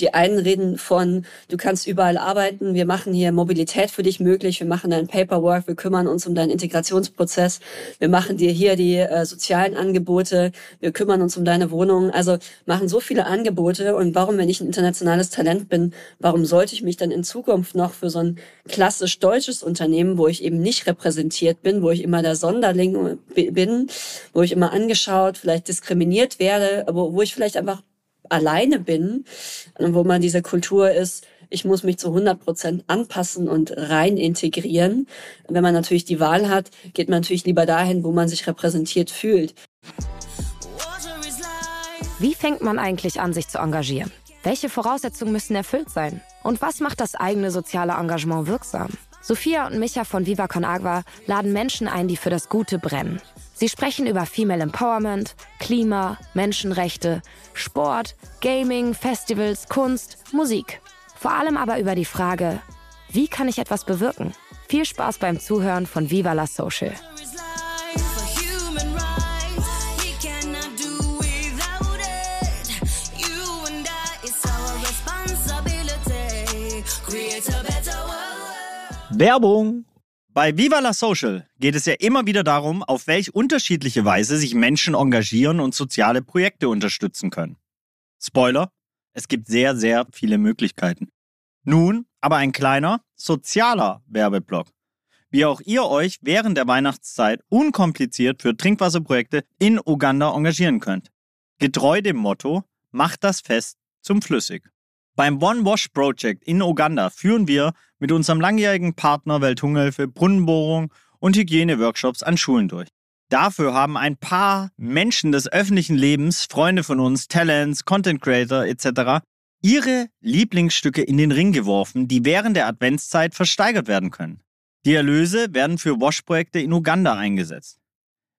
Die einen reden von, du kannst überall arbeiten, wir machen hier Mobilität für dich möglich, wir machen dein Paperwork, wir kümmern uns um deinen Integrationsprozess, wir machen dir hier die äh, sozialen Angebote, wir kümmern uns um deine Wohnung. Also machen so viele Angebote und warum, wenn ich ein internationales Talent bin, warum sollte ich mich dann in Zukunft noch für so ein klassisch deutsches Unternehmen, wo ich eben nicht repräsentiert bin, wo ich immer der Sonderling bin, wo ich immer angeschaut, vielleicht diskriminiert werde, aber wo ich vielleicht einfach alleine bin, wo man diese Kultur ist, ich muss mich zu 100 Prozent anpassen und rein integrieren. Wenn man natürlich die Wahl hat, geht man natürlich lieber dahin, wo man sich repräsentiert fühlt. Wie fängt man eigentlich an, sich zu engagieren? Welche Voraussetzungen müssen erfüllt sein? Und was macht das eigene soziale Engagement wirksam? Sophia und Micha von Viva Con Agua laden Menschen ein, die für das Gute brennen. Sie sprechen über Female Empowerment, Klima, Menschenrechte, Sport, Gaming, Festivals, Kunst, Musik. Vor allem aber über die Frage, wie kann ich etwas bewirken? Viel Spaß beim Zuhören von Viva la Social. Werbung! Bei Viva la Social geht es ja immer wieder darum, auf welch unterschiedliche Weise sich Menschen engagieren und soziale Projekte unterstützen können. Spoiler, es gibt sehr, sehr viele Möglichkeiten. Nun aber ein kleiner sozialer Werbeblock. Wie auch ihr euch während der Weihnachtszeit unkompliziert für Trinkwasserprojekte in Uganda engagieren könnt. Getreu dem Motto, macht das Fest zum Flüssig. Beim One Wash Project in Uganda führen wir mit unserem langjährigen Partner Welthungerhilfe Brunnenbohrung und Hygieneworkshops an Schulen durch. Dafür haben ein paar Menschen des öffentlichen Lebens, Freunde von uns, Talents, Content Creator etc., ihre Lieblingsstücke in den Ring geworfen, die während der Adventszeit versteigert werden können. Die Erlöse werden für Wash-Projekte in Uganda eingesetzt.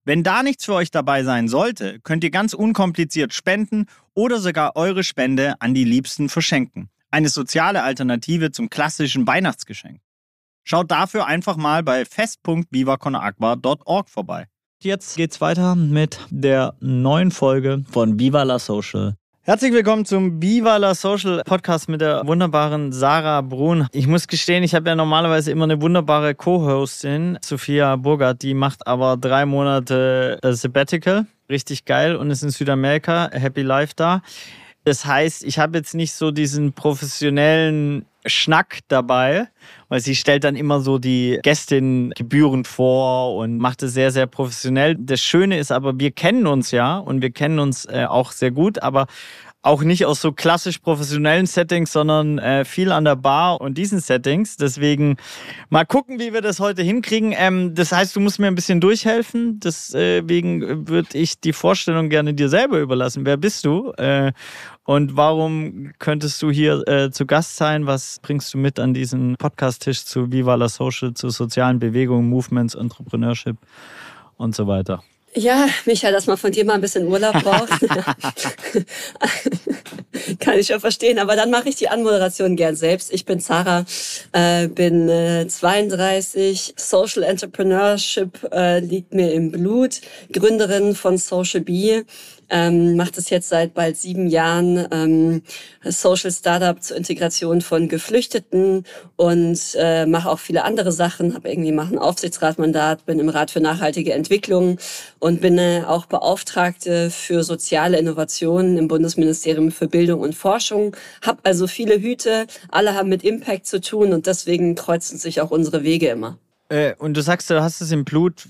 Wenn da nichts für euch dabei sein sollte, könnt ihr ganz unkompliziert spenden oder sogar eure Spende an die Liebsten verschenken. Eine soziale Alternative zum klassischen Weihnachtsgeschenk. Schaut dafür einfach mal bei fest.vivaconagua.org vorbei. Jetzt geht's weiter mit der neuen Folge von Viva la Social. Herzlich willkommen zum Viva la Social Podcast mit der wunderbaren Sarah Brun. Ich muss gestehen, ich habe ja normalerweise immer eine wunderbare Co-Hostin, Sophia Burgert, die macht aber drei Monate äh, Sabbatical. Richtig geil und ist in Südamerika, Happy Life da. Das heißt, ich habe jetzt nicht so diesen professionellen Schnack dabei, weil sie stellt dann immer so die Gästin gebührend vor und macht es sehr, sehr professionell. Das Schöne ist aber, wir kennen uns ja und wir kennen uns äh, auch sehr gut, aber auch nicht aus so klassisch professionellen Settings, sondern äh, viel an der Bar und diesen Settings. Deswegen mal gucken, wie wir das heute hinkriegen. Ähm, das heißt, du musst mir ein bisschen durchhelfen. Deswegen würde ich die Vorstellung gerne dir selber überlassen. Wer bist du? Äh, und warum könntest du hier äh, zu Gast sein? Was bringst du mit an diesen Podcast-Tisch zu Viva la Social, zu sozialen Bewegungen, Movements, Entrepreneurship und so weiter? Ja, Michael, dass man von dir mal ein bisschen Urlaub braucht. Kann ich ja verstehen, aber dann mache ich die Anmoderation gern selbst. Ich bin Sarah, äh, bin äh, 32, Social Entrepreneurship äh, liegt mir im Blut, Gründerin von Social Bee ähm, mache das jetzt seit bald sieben Jahren, ähm, Social Startup zur Integration von Geflüchteten und äh, mache auch viele andere Sachen, habe irgendwie mache ein Aufsichtsratmandat, bin im Rat für nachhaltige Entwicklung und bin äh, auch Beauftragte für soziale Innovationen im Bundesministerium für Bildung und Forschung, habe also viele Hüte, alle haben mit Impact zu tun und deswegen kreuzen sich auch unsere Wege immer. Äh, und du sagst, du hast es im Blut.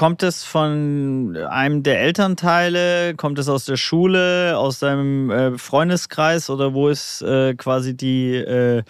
Kommt es von einem der Elternteile? Kommt es aus der Schule, aus deinem äh, Freundeskreis oder wo ist äh, quasi die, äh,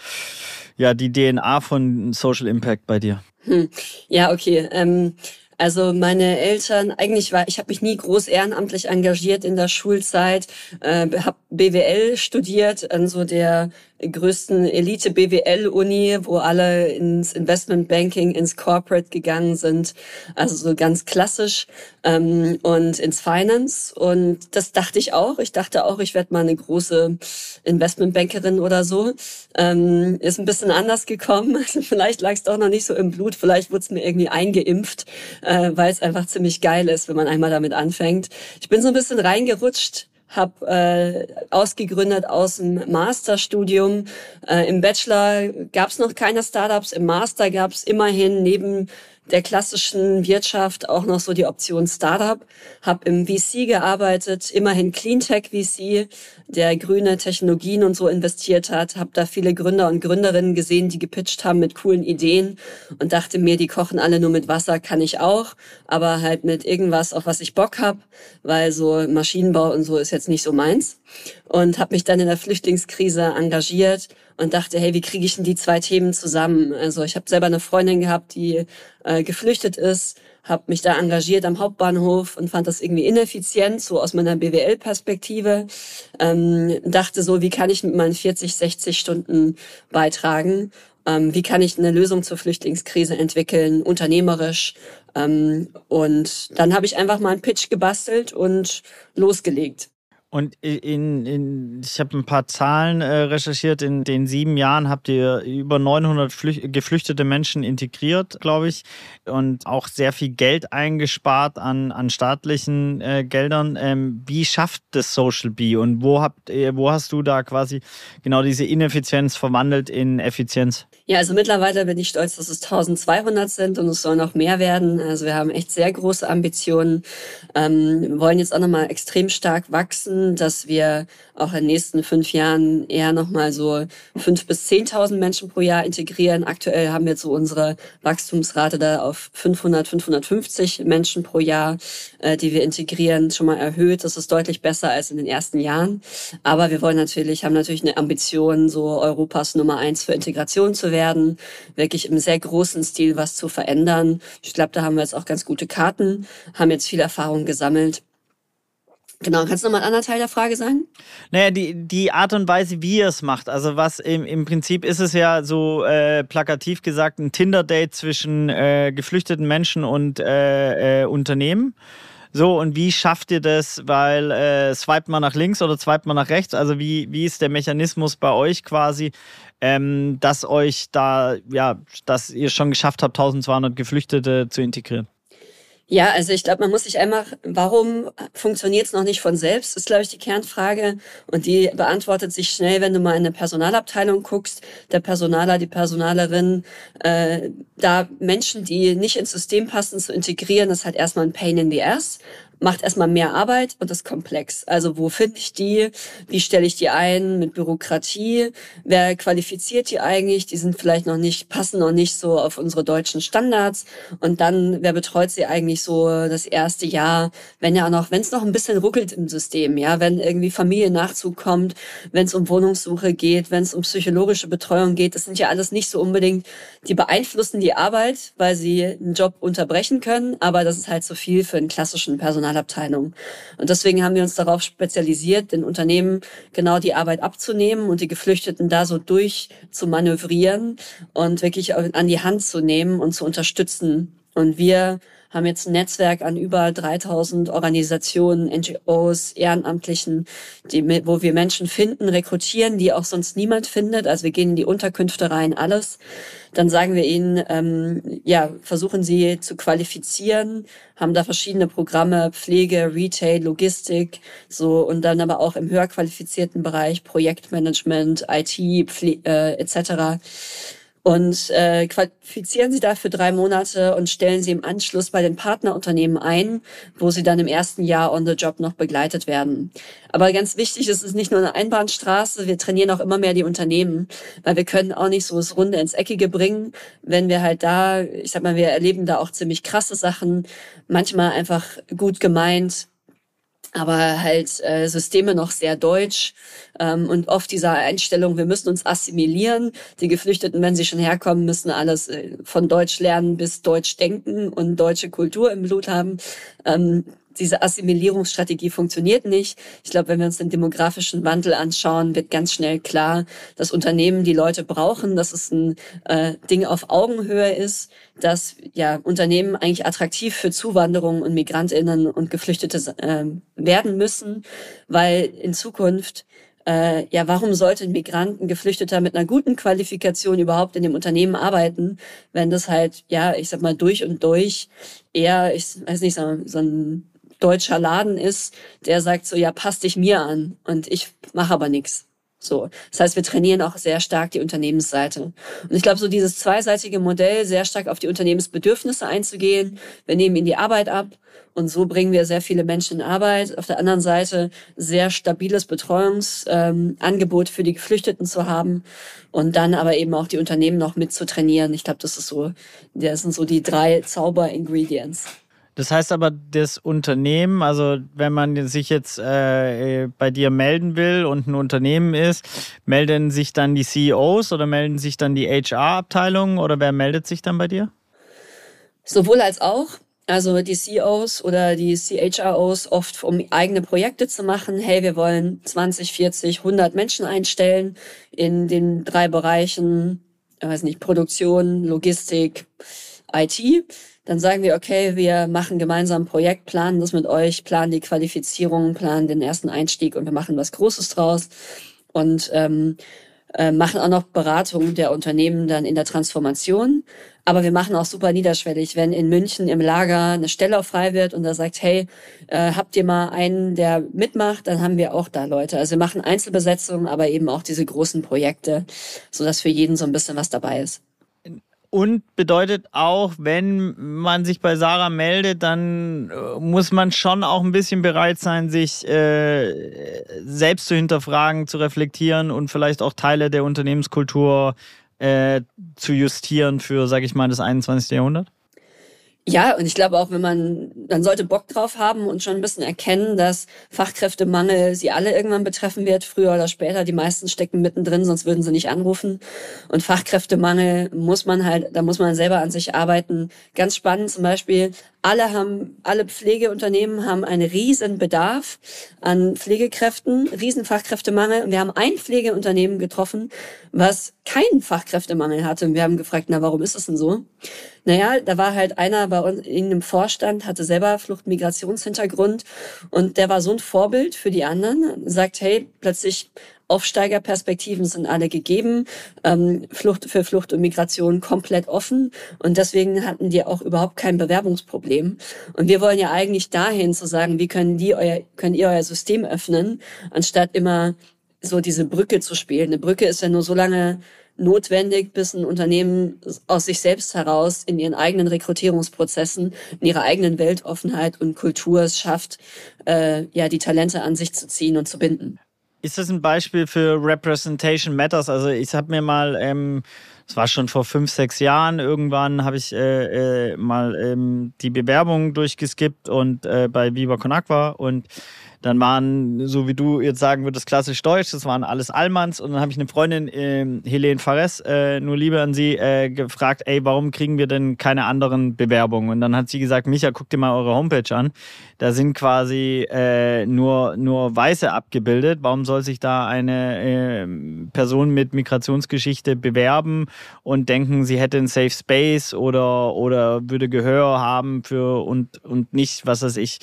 ja, die DNA von Social Impact bei dir? Hm. Ja, okay. Ähm, also meine Eltern, eigentlich war, ich habe mich nie groß ehrenamtlich engagiert in der Schulzeit, äh, habe BWL studiert an so der größten Elite BWL Uni, wo alle ins Investment Banking, ins Corporate gegangen sind, also so ganz klassisch ähm, und ins Finance und das dachte ich auch. Ich dachte auch, ich werde mal eine große Investmentbankerin oder so. Ähm, ist ein bisschen anders gekommen. vielleicht lag es doch noch nicht so im Blut. Vielleicht wurde es mir irgendwie eingeimpft, äh, weil es einfach ziemlich geil ist, wenn man einmal damit anfängt. Ich bin so ein bisschen reingerutscht habe äh, ausgegründet aus dem Masterstudium. Äh, Im Bachelor gab es noch keine Startups, im Master gab es immerhin neben der klassischen Wirtschaft auch noch so die Option Startup. Habe im VC gearbeitet, immerhin Cleantech VC, der grüne Technologien und so investiert hat. Habe da viele Gründer und Gründerinnen gesehen, die gepitcht haben mit coolen Ideen und dachte mir, die kochen alle nur mit Wasser, kann ich auch, aber halt mit irgendwas, auf was ich Bock hab, weil so Maschinenbau und so ist jetzt nicht so meins. Und habe mich dann in der Flüchtlingskrise engagiert und dachte, hey, wie kriege ich denn die zwei Themen zusammen? Also ich habe selber eine Freundin gehabt, die äh, geflüchtet ist, habe mich da engagiert am Hauptbahnhof und fand das irgendwie ineffizient, so aus meiner BWL-Perspektive. Ähm, dachte so, wie kann ich mit meinen 40, 60 Stunden beitragen? Ähm, wie kann ich eine Lösung zur Flüchtlingskrise entwickeln, unternehmerisch? Ähm, und dann habe ich einfach mal einen Pitch gebastelt und losgelegt. Und in, in, ich habe ein paar Zahlen äh, recherchiert. In den sieben Jahren habt ihr über 900 Flüch geflüchtete Menschen integriert, glaube ich, und auch sehr viel Geld eingespart an, an staatlichen äh, Geldern. Ähm, wie schafft das Social Bee und wo, habt, äh, wo hast du da quasi genau diese Ineffizienz verwandelt in Effizienz? Ja, also mittlerweile bin ich stolz, dass es 1200 sind und es soll noch mehr werden. Also wir haben echt sehr große Ambitionen, ähm, wollen jetzt auch nochmal extrem stark wachsen, dass wir auch in den nächsten fünf Jahren eher nochmal so fünf bis zehntausend Menschen pro Jahr integrieren. Aktuell haben wir so unsere Wachstumsrate da auf 500, 550 Menschen pro Jahr, äh, die wir integrieren, schon mal erhöht. Das ist deutlich besser als in den ersten Jahren. Aber wir wollen natürlich, haben natürlich eine Ambition, so Europas Nummer eins für Integration zu werden, wirklich im sehr großen Stil was zu verändern. Ich glaube, da haben wir jetzt auch ganz gute Karten, haben jetzt viel Erfahrung gesammelt. Genau, kannst du nochmal ein anderer Teil der Frage sagen? Naja, die, die Art und Weise, wie ihr es macht. Also was im, im Prinzip ist es ja so äh, plakativ gesagt ein Tinder-Date zwischen äh, geflüchteten Menschen und äh, äh, Unternehmen. So, und wie schafft ihr das? Weil äh, swipet man nach links oder swipet man nach rechts? Also wie, wie ist der Mechanismus bei euch quasi, ähm, dass euch da, ja, dass ihr schon geschafft habt, 1200 Geflüchtete zu integrieren? Ja, also ich glaube, man muss sich einfach, warum funktioniert es noch nicht von selbst, ist, glaube ich, die Kernfrage. Und die beantwortet sich schnell, wenn du mal in eine Personalabteilung guckst. Der Personaler, die Personalerin, äh, da Menschen, die nicht ins System passen, zu integrieren, ist halt erstmal ein Pain in the Ass macht erstmal mehr Arbeit und ist komplex. Also wo finde ich die? Wie stelle ich die ein mit Bürokratie? Wer qualifiziert die eigentlich? Die sind vielleicht noch nicht, passen noch nicht so auf unsere deutschen Standards. Und dann, wer betreut sie eigentlich so das erste Jahr, wenn ja noch, wenn es noch ein bisschen ruckelt im System, ja, wenn irgendwie Familiennachzug kommt, wenn es um Wohnungssuche geht, wenn es um psychologische Betreuung geht, das sind ja alles nicht so unbedingt, die beeinflussen die Arbeit, weil sie einen Job unterbrechen können, aber das ist halt so viel für einen klassischen Personal Personalabteilung. Und deswegen haben wir uns darauf spezialisiert, den Unternehmen genau die Arbeit abzunehmen und die Geflüchteten da so durch zu manövrieren und wirklich an die Hand zu nehmen und zu unterstützen. Und wir haben jetzt ein Netzwerk an über 3000 Organisationen, NGOs, Ehrenamtlichen, die, wo wir Menschen finden, rekrutieren, die auch sonst niemand findet. Also wir gehen in die Unterkünfte rein, alles. Dann sagen wir ihnen, ähm, ja, versuchen sie zu qualifizieren, haben da verschiedene Programme, Pflege, Retail, Logistik, so und dann aber auch im höher qualifizierten Bereich Projektmanagement, IT, Pfle äh, etc und äh, qualifizieren sie dafür drei Monate und stellen sie im Anschluss bei den Partnerunternehmen ein, wo sie dann im ersten Jahr on the job noch begleitet werden. Aber ganz wichtig, es ist nicht nur eine Einbahnstraße, wir trainieren auch immer mehr die Unternehmen, weil wir können auch nicht so das Runde ins Eckige bringen, wenn wir halt da, ich sag mal, wir erleben da auch ziemlich krasse Sachen, manchmal einfach gut gemeint, aber halt äh, Systeme noch sehr deutsch ähm, und oft dieser Einstellung, wir müssen uns assimilieren. Die Geflüchteten, wenn sie schon herkommen, müssen alles äh, von Deutsch lernen bis Deutsch denken und deutsche Kultur im Blut haben. Ähm, diese Assimilierungsstrategie funktioniert nicht. Ich glaube, wenn wir uns den demografischen Wandel anschauen, wird ganz schnell klar, dass Unternehmen die Leute brauchen, dass es ein äh, Ding auf Augenhöhe ist, dass ja Unternehmen eigentlich attraktiv für Zuwanderung und Migrantinnen und Geflüchtete äh, werden müssen, weil in Zukunft äh, ja, warum sollte ein Migranten, Geflüchteter mit einer guten Qualifikation überhaupt in dem Unternehmen arbeiten, wenn das halt, ja, ich sag mal, durch und durch eher, ich weiß nicht, so, so ein deutscher Laden ist, der sagt so, ja, passt dich mir an und ich mache aber nichts. So, das heißt, wir trainieren auch sehr stark die Unternehmensseite. Und ich glaube, so dieses zweiseitige Modell, sehr stark auf die Unternehmensbedürfnisse einzugehen. Wir nehmen ihnen die Arbeit ab und so bringen wir sehr viele Menschen in Arbeit. Auf der anderen Seite sehr stabiles Betreuungsangebot ähm, für die Geflüchteten zu haben und dann aber eben auch die Unternehmen noch mit zu trainieren. Ich glaube, das ist so, das sind so die drei Zauber-Ingredients. Das heißt aber, das Unternehmen, also wenn man sich jetzt äh, bei dir melden will und ein Unternehmen ist, melden sich dann die CEOs oder melden sich dann die HR-Abteilungen oder wer meldet sich dann bei dir? Sowohl als auch. Also die CEOs oder die CHROs oft, um eigene Projekte zu machen. Hey, wir wollen 20, 40, 100 Menschen einstellen in den drei Bereichen, ich weiß nicht, Produktion, Logistik, IT dann sagen wir, okay, wir machen gemeinsam ein Projekt, planen das mit euch, planen die Qualifizierung, planen den ersten Einstieg und wir machen was Großes draus und ähm, äh, machen auch noch Beratung der Unternehmen dann in der Transformation. Aber wir machen auch super niederschwellig, wenn in München im Lager eine Stelle frei wird und da sagt, hey, äh, habt ihr mal einen, der mitmacht, dann haben wir auch da Leute. Also wir machen Einzelbesetzungen, aber eben auch diese großen Projekte, sodass für jeden so ein bisschen was dabei ist. Und bedeutet auch, wenn man sich bei Sarah meldet, dann äh, muss man schon auch ein bisschen bereit sein, sich äh, selbst zu hinterfragen, zu reflektieren und vielleicht auch Teile der Unternehmenskultur äh, zu justieren für, sag ich mal, das 21. Jahrhundert? Ja, und ich glaube auch, wenn man, man sollte Bock drauf haben und schon ein bisschen erkennen, dass Fachkräftemangel sie alle irgendwann betreffen wird, früher oder später. Die meisten stecken mittendrin, sonst würden sie nicht anrufen. Und Fachkräftemangel muss man halt, da muss man selber an sich arbeiten. Ganz spannend zum Beispiel, alle haben, alle Pflegeunternehmen haben einen riesen Bedarf an Pflegekräften, riesen Fachkräftemangel. Und wir haben ein Pflegeunternehmen getroffen, was keinen Fachkräftemangel hatte. Und wir haben gefragt, na, warum ist das denn so? Naja, da war halt einer bei uns in einem Vorstand, hatte selber Flucht-Migrationshintergrund und der war so ein Vorbild für die anderen. Sagt, hey, plötzlich Aufsteigerperspektiven sind alle gegeben, ähm, Flucht für Flucht und Migration komplett offen und deswegen hatten die auch überhaupt kein Bewerbungsproblem. Und wir wollen ja eigentlich dahin zu sagen, wie können die euer, könnt ihr euer System öffnen, anstatt immer so diese Brücke zu spielen. Eine Brücke ist ja nur so lange notwendig, bis ein Unternehmen aus sich selbst heraus in ihren eigenen Rekrutierungsprozessen, in ihrer eigenen Weltoffenheit und Kultur es schafft, äh, ja die Talente an sich zu ziehen und zu binden. Ist das ein Beispiel für Representation Matters? Also ich habe mir mal, ähm, war schon vor fünf, sechs Jahren, irgendwann habe ich äh, äh, mal ähm, die Bewerbung durchgeskippt und äh, bei Viva Con Aqua und dann waren, so wie du jetzt sagen würdest, klassisch deutsch, das waren alles Allmanns. Und dann habe ich eine Freundin, äh, Helene Fares, äh, nur Liebe an sie, äh, gefragt, ey, warum kriegen wir denn keine anderen Bewerbungen? Und dann hat sie gesagt, Micha, guck dir mal eure Homepage an. Da sind quasi äh, nur, nur Weiße abgebildet. Warum soll sich da eine äh, Person mit Migrationsgeschichte bewerben und denken, sie hätte einen Safe Space oder, oder würde Gehör haben für und, und nicht, was weiß ich,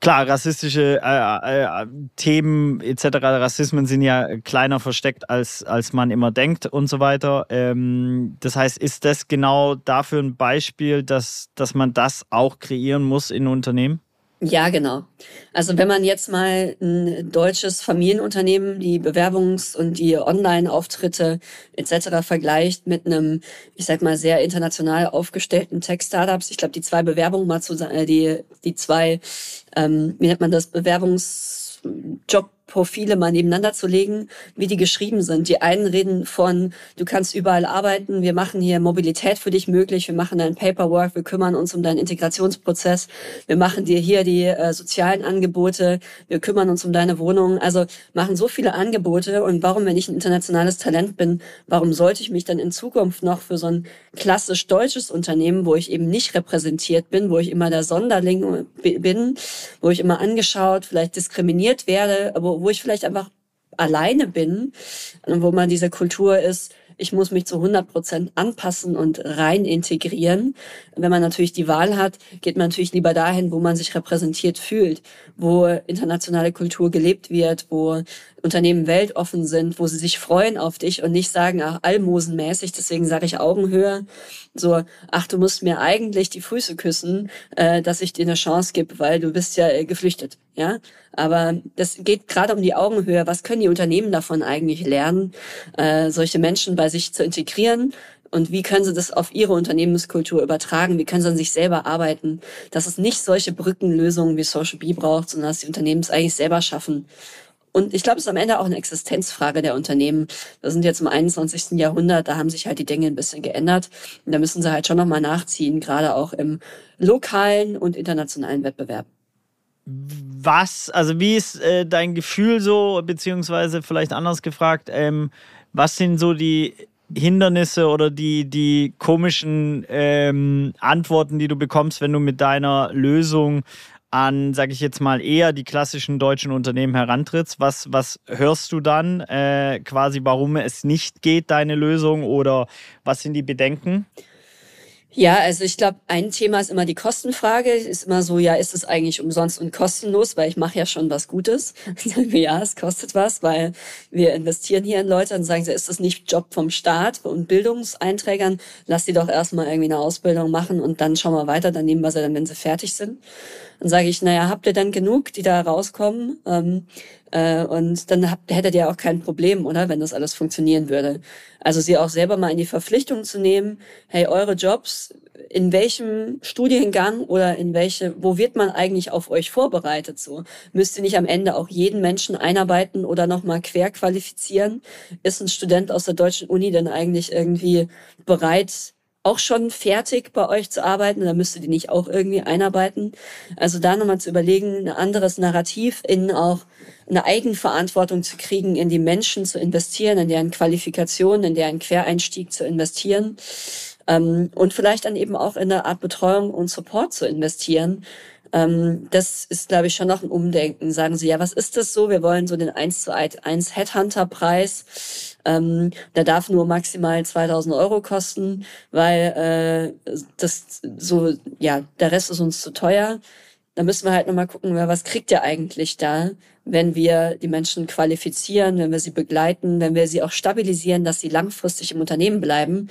klar, rassistische äh, äh, Themen etc., Rassismen sind ja kleiner versteckt, als, als man immer denkt und so weiter. Ähm, das heißt, ist das genau dafür ein Beispiel, dass, dass man das auch kreieren muss in Unternehmen? Ja, genau. Also wenn man jetzt mal ein deutsches Familienunternehmen, die Bewerbungs- und die Online-Auftritte etc. vergleicht mit einem, ich sag mal, sehr international aufgestellten Tech-Startups, ich glaube, die zwei Bewerbungen mal zu, äh, die, die zwei, ähm, wie nennt man das, Bewerbungsjob Profile mal nebeneinander zu legen, wie die geschrieben sind. Die einen reden von, du kannst überall arbeiten, wir machen hier Mobilität für dich möglich, wir machen dein Paperwork, wir kümmern uns um deinen Integrationsprozess, wir machen dir hier die äh, sozialen Angebote, wir kümmern uns um deine Wohnung. Also machen so viele Angebote und warum, wenn ich ein internationales Talent bin, warum sollte ich mich dann in Zukunft noch für so ein klassisch deutsches Unternehmen, wo ich eben nicht repräsentiert bin, wo ich immer der Sonderling bin, wo ich immer angeschaut, vielleicht diskriminiert werde, aber wo ich vielleicht einfach alleine bin, wo man diese Kultur ist, ich muss mich zu 100 Prozent anpassen und rein integrieren. Wenn man natürlich die Wahl hat, geht man natürlich lieber dahin, wo man sich repräsentiert fühlt, wo internationale Kultur gelebt wird, wo Unternehmen weltoffen sind, wo sie sich freuen auf dich und nicht sagen, ach, almosenmäßig, deswegen sage ich Augenhöhe. So, ach, du musst mir eigentlich die Füße küssen, äh, dass ich dir eine Chance gebe, weil du bist ja äh, geflüchtet. Ja, aber das geht gerade um die Augenhöhe. Was können die Unternehmen davon eigentlich lernen, äh, solche Menschen bei sich zu integrieren? Und wie können sie das auf ihre Unternehmenskultur übertragen? Wie können sie an sich selber arbeiten? Dass es nicht solche Brückenlösungen wie Social B braucht, sondern dass die Unternehmen es eigentlich selber schaffen. Und ich glaube, es ist am Ende auch eine Existenzfrage der Unternehmen. Wir sind jetzt im 21. Jahrhundert, da haben sich halt die Dinge ein bisschen geändert. Und da müssen sie halt schon nochmal nachziehen, gerade auch im lokalen und internationalen Wettbewerb. Was, also wie ist äh, dein Gefühl so, beziehungsweise vielleicht anders gefragt, ähm, was sind so die Hindernisse oder die, die komischen ähm, Antworten, die du bekommst, wenn du mit deiner Lösung an, sage ich jetzt mal, eher die klassischen deutschen Unternehmen herantrittst? Was, was hörst du dann äh, quasi, warum es nicht geht, deine Lösung oder was sind die Bedenken? Ja, also ich glaube, ein Thema ist immer die Kostenfrage. Ist immer so, ja, ist es eigentlich umsonst und kostenlos, weil ich mache ja schon was Gutes. ja, es kostet was, weil wir investieren hier in Leute und sagen sie, ist das nicht Job vom Staat und Bildungseinträgern? Lass sie doch erstmal irgendwie eine Ausbildung machen und dann schauen wir weiter, dann nehmen wir sie dann, wenn sie fertig sind. Dann sage ich, naja, habt ihr dann genug, die da rauskommen? Ähm, äh, und dann hättet ihr auch kein Problem, oder? Wenn das alles funktionieren würde. Also sie auch selber mal in die Verpflichtung zu nehmen, hey, eure Jobs, in welchem Studiengang oder in welche, wo wird man eigentlich auf euch vorbereitet so? Müsst ihr nicht am Ende auch jeden Menschen einarbeiten oder nochmal querqualifizieren? Ist ein Student aus der deutschen Uni denn eigentlich irgendwie bereit, auch schon fertig bei euch zu arbeiten oder müsst ihr die nicht auch irgendwie einarbeiten? Also da nochmal zu überlegen, ein anderes Narrativ in auch eine Eigenverantwortung zu kriegen, in die Menschen zu investieren, in deren Qualifikation, in deren Quereinstieg zu investieren ähm, und vielleicht dann eben auch in eine Art Betreuung und Support zu investieren. Ähm, das ist, glaube ich, schon noch ein Umdenken. Sagen Sie, ja, was ist das so? Wir wollen so den 1 zu 1 Headhunter-Preis. Ähm, der darf nur maximal 2000 Euro kosten, weil äh, das so, ja, der Rest ist uns zu teuer. Da müssen wir halt nochmal gucken, was kriegt ihr eigentlich da? wenn wir die Menschen qualifizieren, wenn wir sie begleiten, wenn wir sie auch stabilisieren, dass sie langfristig im Unternehmen bleiben,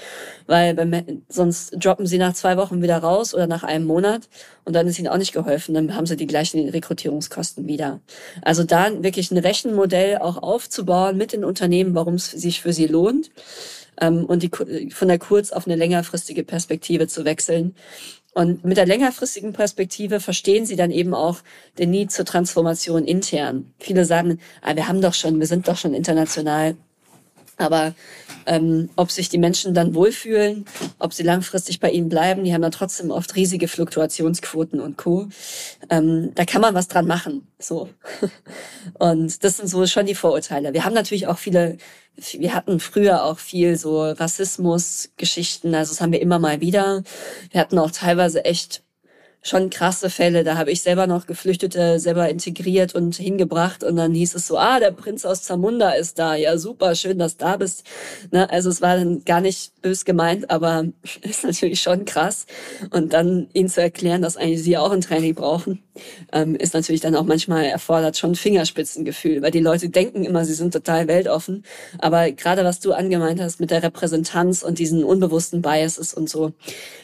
weil wenn, sonst droppen sie nach zwei Wochen wieder raus oder nach einem Monat und dann ist ihnen auch nicht geholfen, dann haben sie die gleichen Rekrutierungskosten wieder. Also da wirklich ein Rechenmodell auch aufzubauen mit den Unternehmen, warum es sich für sie lohnt ähm, und die von der kurz auf eine längerfristige Perspektive zu wechseln und mit der längerfristigen Perspektive verstehen sie dann eben auch den Need zur Transformation intern. Viele sagen, ah, wir haben doch schon, wir sind doch schon international. Aber ähm, ob sich die Menschen dann wohlfühlen, ob sie langfristig bei ihnen bleiben, die haben dann trotzdem oft riesige Fluktuationsquoten und Co. Ähm, da kann man was dran machen. So. Und das sind so schon die Vorurteile. Wir haben natürlich auch viele, wir hatten früher auch viel so Rassismus-Geschichten, also das haben wir immer mal wieder. Wir hatten auch teilweise echt schon krasse Fälle. Da habe ich selber noch Geflüchtete selber integriert und hingebracht und dann hieß es so, ah, der Prinz aus Zamunda ist da. Ja, super, schön, dass du da bist. Ne? Also es war dann gar nicht bös gemeint, aber ist natürlich schon krass. Und dann ihnen zu erklären, dass eigentlich sie auch ein Training brauchen, ähm, ist natürlich dann auch manchmal erfordert schon Fingerspitzengefühl, weil die Leute denken immer, sie sind total weltoffen. Aber gerade was du angemeint hast mit der Repräsentanz und diesen unbewussten Biases und so,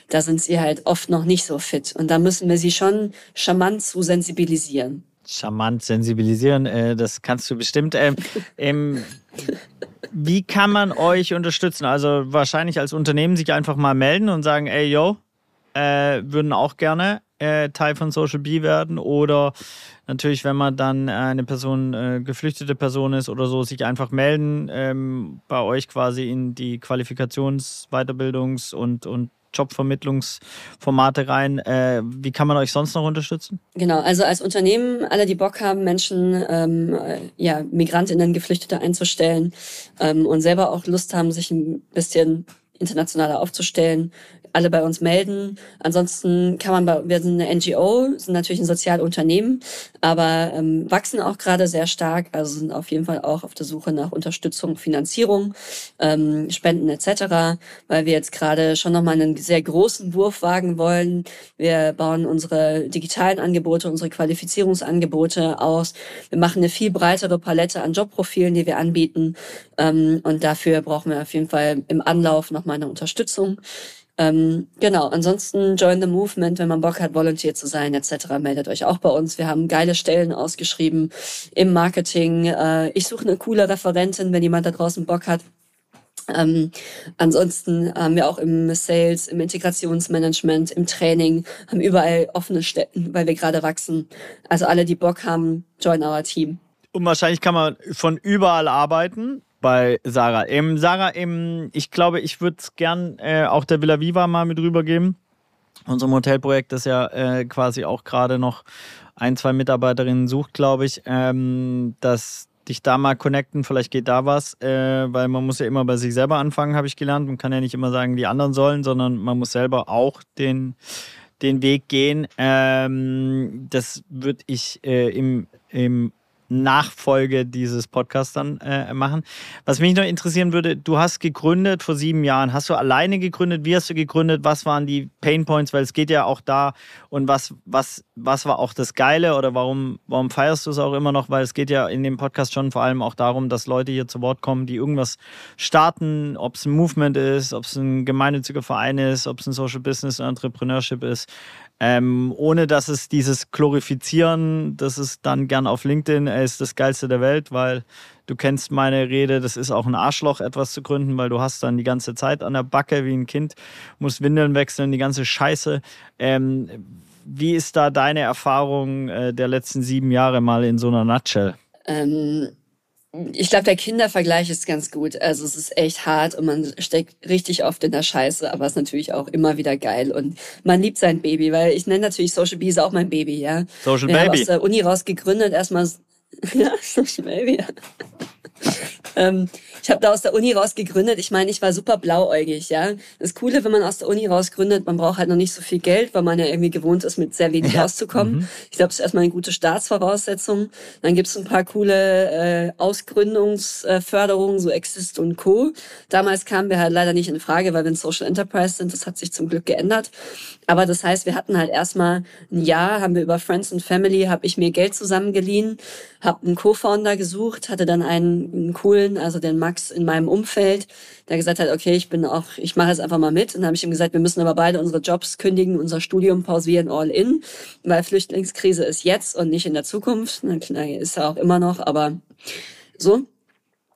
da sind sie halt oft noch nicht so fit. Und da müssen wir sie schon charmant zu sensibilisieren. Charmant sensibilisieren, äh, das kannst du bestimmt. Ähm, ähm, wie kann man euch unterstützen? Also wahrscheinlich als Unternehmen sich einfach mal melden und sagen, ey, yo, äh, würden auch gerne äh, Teil von Social B werden oder natürlich, wenn man dann eine Person, äh, geflüchtete Person ist oder so, sich einfach melden ähm, bei euch quasi in die Qualifikations-, Weiterbildungs- und, und Jobvermittlungsformate rein. Äh, wie kann man euch sonst noch unterstützen? Genau, also als Unternehmen, alle, die Bock haben, Menschen, ähm, ja, Migrantinnen, Geflüchtete einzustellen ähm, und selber auch Lust haben, sich ein bisschen internationaler aufzustellen, alle bei uns melden. Ansonsten kann man bei, wir sind eine NGO, sind natürlich ein Sozialunternehmen, aber ähm, wachsen auch gerade sehr stark, also sind auf jeden Fall auch auf der Suche nach Unterstützung, Finanzierung, ähm, Spenden etc., weil wir jetzt gerade schon nochmal einen sehr großen Wurf wagen wollen. Wir bauen unsere digitalen Angebote, unsere Qualifizierungsangebote aus. Wir machen eine viel breitere Palette an Jobprofilen, die wir anbieten. Ähm, und dafür brauchen wir auf jeden Fall im Anlauf nochmal eine Unterstützung. Ähm, genau, ansonsten join the movement, wenn man Bock hat, Volunteer zu sein etc., meldet euch auch bei uns. Wir haben geile Stellen ausgeschrieben im Marketing. Äh, ich suche eine coole Referentin, wenn jemand da draußen Bock hat. Ähm, ansonsten haben wir auch im Sales, im Integrationsmanagement, im Training, haben überall offene Stätten, weil wir gerade wachsen. Also alle, die Bock haben, join our team. Und wahrscheinlich kann man von überall arbeiten bei Sarah. Ähm, Sarah, ähm, ich glaube, ich würde es gern äh, auch der Villa Viva mal mit rübergeben. Unserem Hotelprojekt, das ja äh, quasi auch gerade noch ein, zwei Mitarbeiterinnen sucht, glaube ich, ähm, dass dich da mal connecten, vielleicht geht da was, äh, weil man muss ja immer bei sich selber anfangen, habe ich gelernt. Man kann ja nicht immer sagen, die anderen sollen, sondern man muss selber auch den, den Weg gehen. Ähm, das würde ich äh, im, im Nachfolge dieses Podcasts dann äh, machen. Was mich noch interessieren würde, du hast gegründet vor sieben Jahren. Hast du alleine gegründet? Wie hast du gegründet? Was waren die Pain Points? Weil es geht ja auch da und was, was, was war auch das Geile oder warum, warum feierst du es auch immer noch? Weil es geht ja in dem Podcast schon vor allem auch darum, dass Leute hier zu Wort kommen, die irgendwas starten, ob es ein Movement ist, ob es ein gemeinnütziger Verein ist, ob es ein Social Business Entrepreneurship ist. Ähm, ohne dass es dieses Glorifizieren, das ist dann gern auf LinkedIn, er ist das Geilste der Welt, weil du kennst meine Rede, das ist auch ein Arschloch, etwas zu gründen, weil du hast dann die ganze Zeit an der Backe wie ein Kind, musst Windeln wechseln, die ganze Scheiße. Ähm, wie ist da deine Erfahrung äh, der letzten sieben Jahre mal in so einer Nutshell? Ähm, ich glaube, der Kindervergleich ist ganz gut. Also es ist echt hart und man steckt richtig oft in der Scheiße, aber es ist natürlich auch immer wieder geil und man liebt sein Baby, weil ich nenne natürlich Social Bees auch mein Baby, ja. Social Wir Baby. aus der Uni raus gegründet, erstmal ja, Social Baby. Ja. ähm, ich habe da aus der Uni raus gegründet. Ich meine, ich war super blauäugig, ja. Das Coole, wenn man aus der Uni raus gründet, man braucht halt noch nicht so viel Geld, weil man ja irgendwie gewohnt ist, mit sehr wenig ja. auszukommen. Mhm. Ich glaube, das ist erstmal eine gute Startsvoraussetzung. Dann gibt's ein paar coole äh, Ausgründungsförderungen, so Exist und Co. Damals kamen wir halt leider nicht in Frage, weil wir ein Social Enterprise sind. Das hat sich zum Glück geändert. Aber das heißt, wir hatten halt erstmal ein Jahr, haben wir über Friends and Family, habe ich mir Geld zusammengeliehen, habe einen Co-Founder gesucht, hatte dann einen, einen coolen, also den Max in meinem Umfeld, der gesagt hat, okay, ich bin auch, ich mache jetzt einfach mal mit. Und dann habe ich ihm gesagt, wir müssen aber beide unsere Jobs kündigen, unser Studium pausieren, all in, weil Flüchtlingskrise ist jetzt und nicht in der Zukunft. Na ist ja auch immer noch, aber so.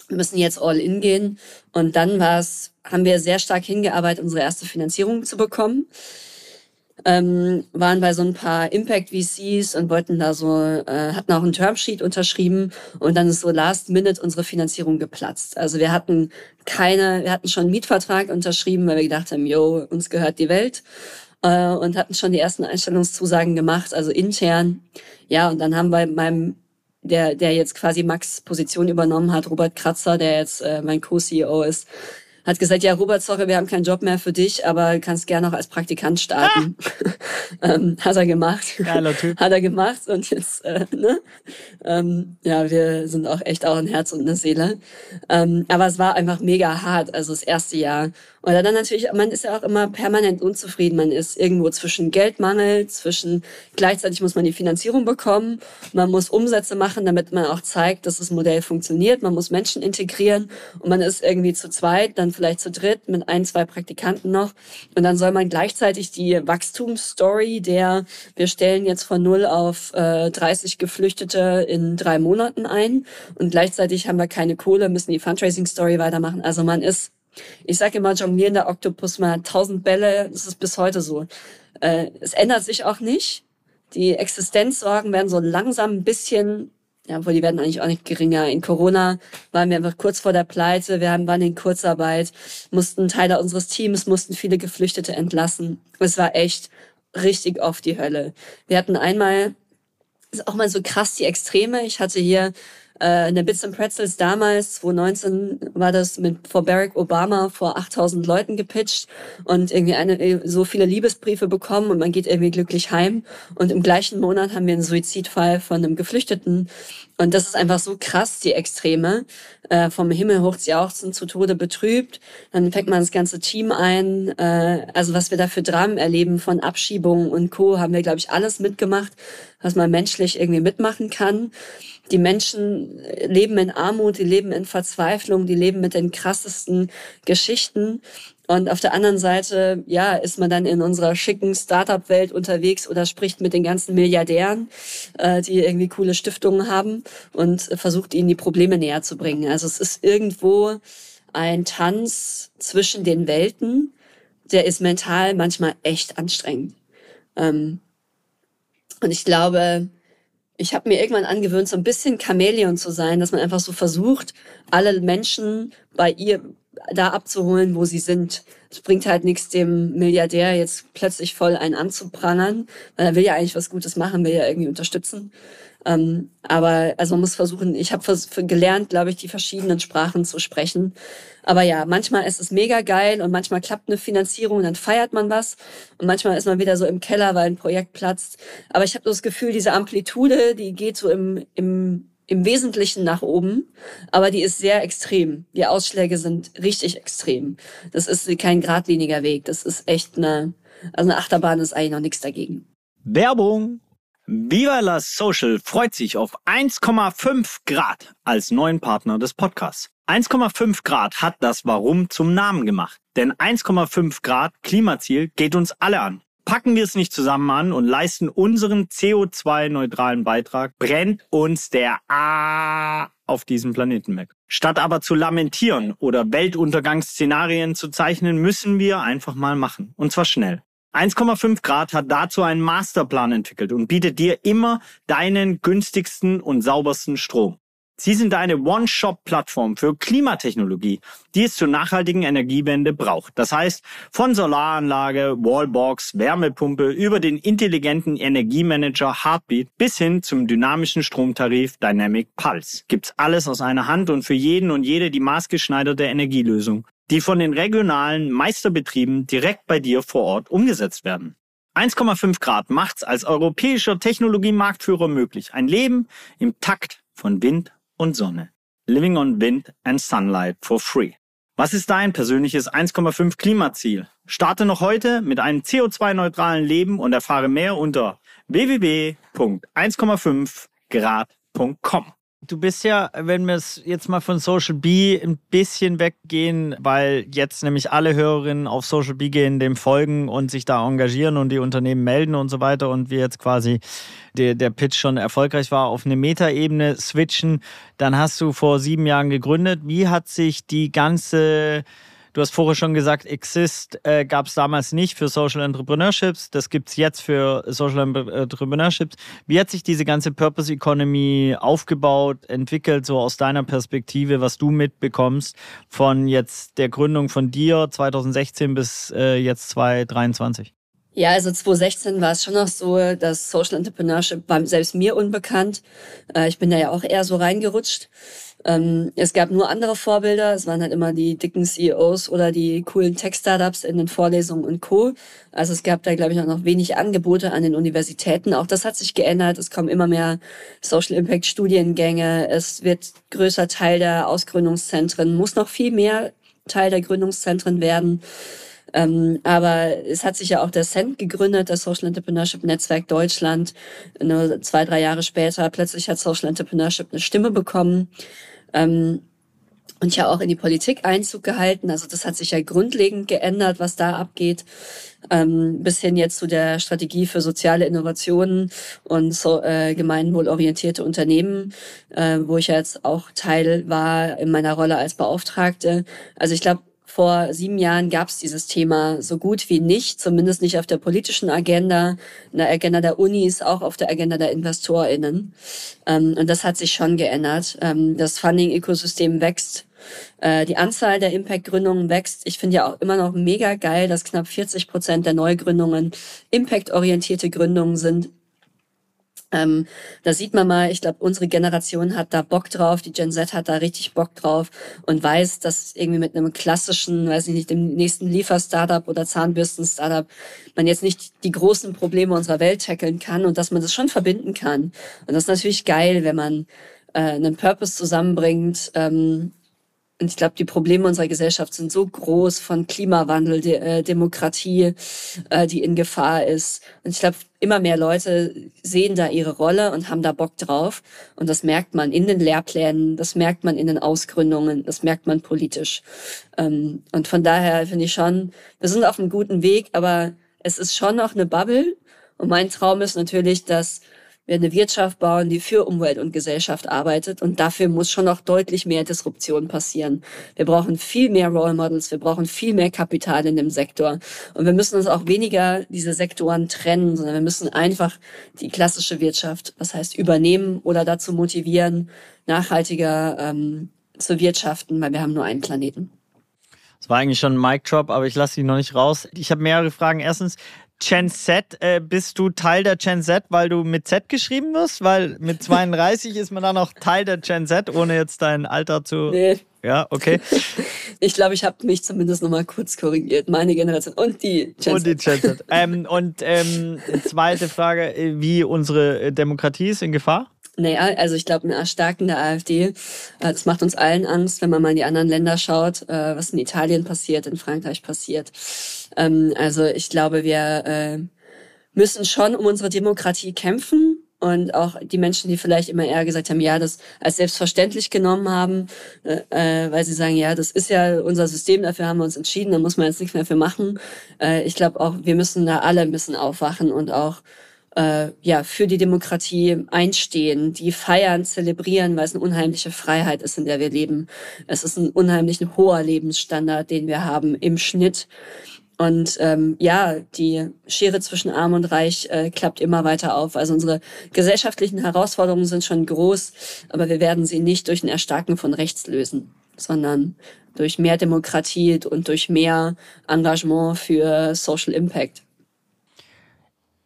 Wir müssen jetzt all in gehen. Und dann war es, haben wir sehr stark hingearbeitet, unsere erste Finanzierung zu bekommen ähm, waren bei so ein paar Impact VCs und wollten da so, äh, hatten auch ein Termsheet unterschrieben und dann ist so last minute unsere Finanzierung geplatzt. Also wir hatten keine, wir hatten schon einen Mietvertrag unterschrieben, weil wir gedacht haben, yo, uns gehört die Welt äh, und hatten schon die ersten Einstellungszusagen gemacht, also intern. Ja, und dann haben wir meinem der, der jetzt quasi Max Position übernommen hat, Robert Kratzer, der jetzt äh, mein Co-CEO ist, hat gesagt, ja, Robert, sorry, wir haben keinen Job mehr für dich, aber kannst gerne auch als Praktikant starten. Ah. ähm, hat er gemacht. Geiler Typ. hat er gemacht und jetzt, äh, ne? Ähm, ja, wir sind auch echt auch ein Herz und eine Seele. Ähm, aber es war einfach mega hart, also das erste Jahr. Oder dann natürlich, man ist ja auch immer permanent unzufrieden. Man ist irgendwo zwischen Geldmangel, zwischen gleichzeitig muss man die Finanzierung bekommen, man muss Umsätze machen, damit man auch zeigt, dass das Modell funktioniert. Man muss Menschen integrieren und man ist irgendwie zu zweit, dann vielleicht zu dritt mit ein, zwei Praktikanten noch. Und dann soll man gleichzeitig die Wachstumsstory der, wir stellen jetzt von null auf äh, 30 Geflüchtete in drei Monaten ein und gleichzeitig haben wir keine Kohle, müssen die Fundraising-Story weitermachen. Also man ist ich sage immer, jonglierender Oktopus, man hat tausend Bälle, das ist bis heute so. Äh, es ändert sich auch nicht. Die Existenzsorgen werden so langsam ein bisschen, ja, obwohl die werden eigentlich auch nicht geringer. In Corona waren wir einfach kurz vor der Pleite, wir waren in Kurzarbeit, mussten Teile unseres Teams, mussten viele Geflüchtete entlassen. Es war echt richtig oft die Hölle. Wir hatten einmal, ist auch mal so krass die Extreme. Ich hatte hier Äh, in der Bits and Pretzels damals, 2019 war das mit vor Barack Obama vor 8000 Leuten gepitcht und irgendwie eine, so viele Liebesbriefe bekommen und man geht irgendwie glücklich heim. Und im gleichen Monat haben wir einen Suizidfall von einem Geflüchteten und das ist einfach so krass, die Extreme. Äh, vom Himmel hoch jauchzen, zu Tode betrübt. Dann fängt man das ganze Team ein. Äh, also was wir da für Dramen erleben von Abschiebungen und Co. haben wir, glaube ich, alles mitgemacht, was man menschlich irgendwie mitmachen kann. Die Menschen leben in Armut, die leben in Verzweiflung, die leben mit den krassesten Geschichten. Und auf der anderen Seite, ja, ist man dann in unserer schicken Startup-Welt unterwegs oder spricht mit den ganzen Milliardären, äh, die irgendwie coole Stiftungen haben und versucht ihnen die Probleme näher zu bringen. Also es ist irgendwo ein Tanz zwischen den Welten, der ist mental manchmal echt anstrengend. Ähm, und ich glaube, ich habe mir irgendwann angewöhnt, so ein bisschen Chamäleon zu sein, dass man einfach so versucht, alle Menschen bei ihr, da abzuholen, wo sie sind. Es bringt halt nichts, dem Milliardär jetzt plötzlich voll einen anzuprangern, weil er will ja eigentlich was Gutes machen, will ja irgendwie unterstützen. Ähm, aber also man muss versuchen, ich habe gelernt, glaube ich, die verschiedenen Sprachen zu sprechen. Aber ja, manchmal ist es mega geil und manchmal klappt eine Finanzierung und dann feiert man was. Und manchmal ist man wieder so im Keller, weil ein Projekt platzt. Aber ich habe das Gefühl, diese Amplitude, die geht so im, im im Wesentlichen nach oben, aber die ist sehr extrem. Die Ausschläge sind richtig extrem. Das ist kein geradliniger Weg. Das ist echt eine, also eine Achterbahn ist eigentlich noch nichts dagegen. Werbung! Viva la Social freut sich auf 1,5 Grad als neuen Partner des Podcasts. 1,5 Grad hat das Warum zum Namen gemacht. Denn 1,5 Grad Klimaziel geht uns alle an. Packen wir es nicht zusammen an und leisten unseren CO2-neutralen Beitrag, brennt uns der A auf diesem Planeten weg. Statt aber zu lamentieren oder Weltuntergangsszenarien zu zeichnen, müssen wir einfach mal machen. Und zwar schnell. 1,5 Grad hat dazu einen Masterplan entwickelt und bietet dir immer deinen günstigsten und saubersten Strom. Sie sind eine One-Shop-Plattform für Klimatechnologie, die es zur nachhaltigen Energiewende braucht. Das heißt, von Solaranlage, Wallbox, Wärmepumpe über den intelligenten Energiemanager Heartbeat bis hin zum dynamischen Stromtarif Dynamic Pulse gibt's alles aus einer Hand und für jeden und jede die maßgeschneiderte Energielösung, die von den regionalen Meisterbetrieben direkt bei dir vor Ort umgesetzt werden. 1,5 Grad macht's als europäischer Technologiemarktführer möglich. Ein Leben im Takt von Wind und Sonne. Living on Wind and Sunlight for free. Was ist dein persönliches 1,5 Klimaziel? Starte noch heute mit einem CO2-neutralen Leben und erfahre mehr unter www.1,5grad.com. Du bist ja, wenn wir es jetzt mal von Social B ein bisschen weggehen, weil jetzt nämlich alle Hörerinnen auf Social B gehen, dem folgen und sich da engagieren und die Unternehmen melden und so weiter und wir jetzt quasi der, der Pitch schon erfolgreich war, auf eine Metaebene switchen, dann hast du vor sieben Jahren gegründet. Wie hat sich die ganze Du hast vorher schon gesagt, Exist äh, gab es damals nicht für Social Entrepreneurships. Das gibt es jetzt für Social Entrepreneurships. Wie hat sich diese ganze Purpose Economy aufgebaut, entwickelt, so aus deiner Perspektive, was du mitbekommst von jetzt der Gründung von dir 2016 bis äh, jetzt 2023? Ja, also 2016 war es schon noch so, dass Social Entrepreneurship war selbst mir unbekannt. Äh, ich bin da ja auch eher so reingerutscht. Ähm, es gab nur andere Vorbilder. Es waren halt immer die dicken CEOs oder die coolen Tech-Startups in den Vorlesungen und Co. Also es gab da, glaube ich, auch noch wenig Angebote an den Universitäten. Auch das hat sich geändert. Es kommen immer mehr Social Impact Studiengänge. Es wird größer Teil der Ausgründungszentren, muss noch viel mehr Teil der Gründungszentren werden. Ähm, aber es hat sich ja auch der CENT gegründet, das Social Entrepreneurship Netzwerk Deutschland. Nur zwei, drei Jahre später plötzlich hat Social Entrepreneurship eine Stimme bekommen. Ähm, und ja auch in die Politik Einzug gehalten. Also das hat sich ja grundlegend geändert, was da abgeht, ähm, bis hin jetzt zu der Strategie für soziale Innovationen und so, äh, gemeinwohlorientierte Unternehmen, äh, wo ich jetzt auch Teil war in meiner Rolle als Beauftragte. Also ich glaube, vor sieben Jahren gab es dieses Thema so gut wie nicht, zumindest nicht auf der politischen Agenda, in der Agenda der Unis, auch auf der Agenda der InvestorInnen. Ähm, und das hat sich schon geändert. Ähm, das Funding-Ökosystem wächst. Äh, die Anzahl der Impact-Gründungen wächst. Ich finde ja auch immer noch mega geil, dass knapp 40 Prozent der Neugründungen Impact-orientierte Gründungen sind. Ähm, da sieht man mal, ich glaube, unsere Generation hat da Bock drauf, die Gen Z hat da richtig Bock drauf und weiß, dass irgendwie mit einem klassischen, weiß ich nicht, dem nächsten Liefer-Startup oder Zahnbürsten-Startup man jetzt nicht die großen Probleme unserer Welt tackeln kann und dass man das schon verbinden kann. Und das ist natürlich geil, wenn man äh, einen Purpose zusammenbringt, ähm, und ich glaube, die Probleme unserer Gesellschaft sind so groß von Klimawandel, De äh, Demokratie, äh, die in Gefahr ist. Und ich glaube, immer mehr Leute sehen da ihre Rolle und haben da Bock drauf. Und das merkt man in den Lehrplänen, das merkt man in den Ausgründungen, das merkt man politisch. Ähm, und von daher finde ich schon, wir sind auf einem guten Weg, aber es ist schon noch eine Bubble. Und mein Traum ist natürlich, dass wir eine Wirtschaft bauen, die für Umwelt und Gesellschaft arbeitet. Und dafür muss schon noch deutlich mehr Disruption passieren. Wir brauchen viel mehr Role Models, wir brauchen viel mehr Kapital in dem Sektor. Und wir müssen uns auch weniger diese Sektoren trennen, sondern wir müssen einfach die klassische Wirtschaft, was heißt übernehmen oder dazu motivieren, nachhaltiger ähm, zu wirtschaften, weil wir haben nur einen Planeten. Das war eigentlich schon ein Mic Drop, aber ich lasse sie noch nicht raus. Ich habe mehrere Fragen. Erstens, Gen Z, äh, bist du Teil der Gen Z, weil du mit Z geschrieben wirst? Weil mit 32 ist man dann auch Teil der Gen Z, ohne jetzt dein Alter zu. Nee. Ja, okay. Ich glaube, ich habe mich zumindest noch mal kurz korrigiert. Meine Generation und die Gen Z. Und die Gen Z. ähm, und ähm, zweite Frage, äh, wie unsere Demokratie ist in Gefahr? Naja, also ich glaube, eine erstarkende AfD, äh, das macht uns allen Angst, wenn man mal in die anderen Länder schaut, äh, was in Italien passiert, in Frankreich passiert. Ähm, also ich glaube, wir äh, müssen schon um unsere Demokratie kämpfen und auch die Menschen, die vielleicht immer eher gesagt haben, ja, das als selbstverständlich genommen haben, äh, weil sie sagen, ja, das ist ja unser System, dafür haben wir uns entschieden, da muss man jetzt nichts mehr für machen. Äh, ich glaube auch, wir müssen da alle ein bisschen aufwachen und auch äh, ja für die Demokratie einstehen, die feiern, zelebrieren, weil es eine unheimliche Freiheit ist, in der wir leben. Es ist ein unheimlich hoher Lebensstandard, den wir haben im Schnitt. Und ähm, ja, die Schere zwischen Arm und Reich äh, klappt immer weiter auf. Also unsere gesellschaftlichen Herausforderungen sind schon groß, aber wir werden sie nicht durch ein Erstarken von rechts lösen, sondern durch mehr Demokratie und durch mehr Engagement für Social Impact.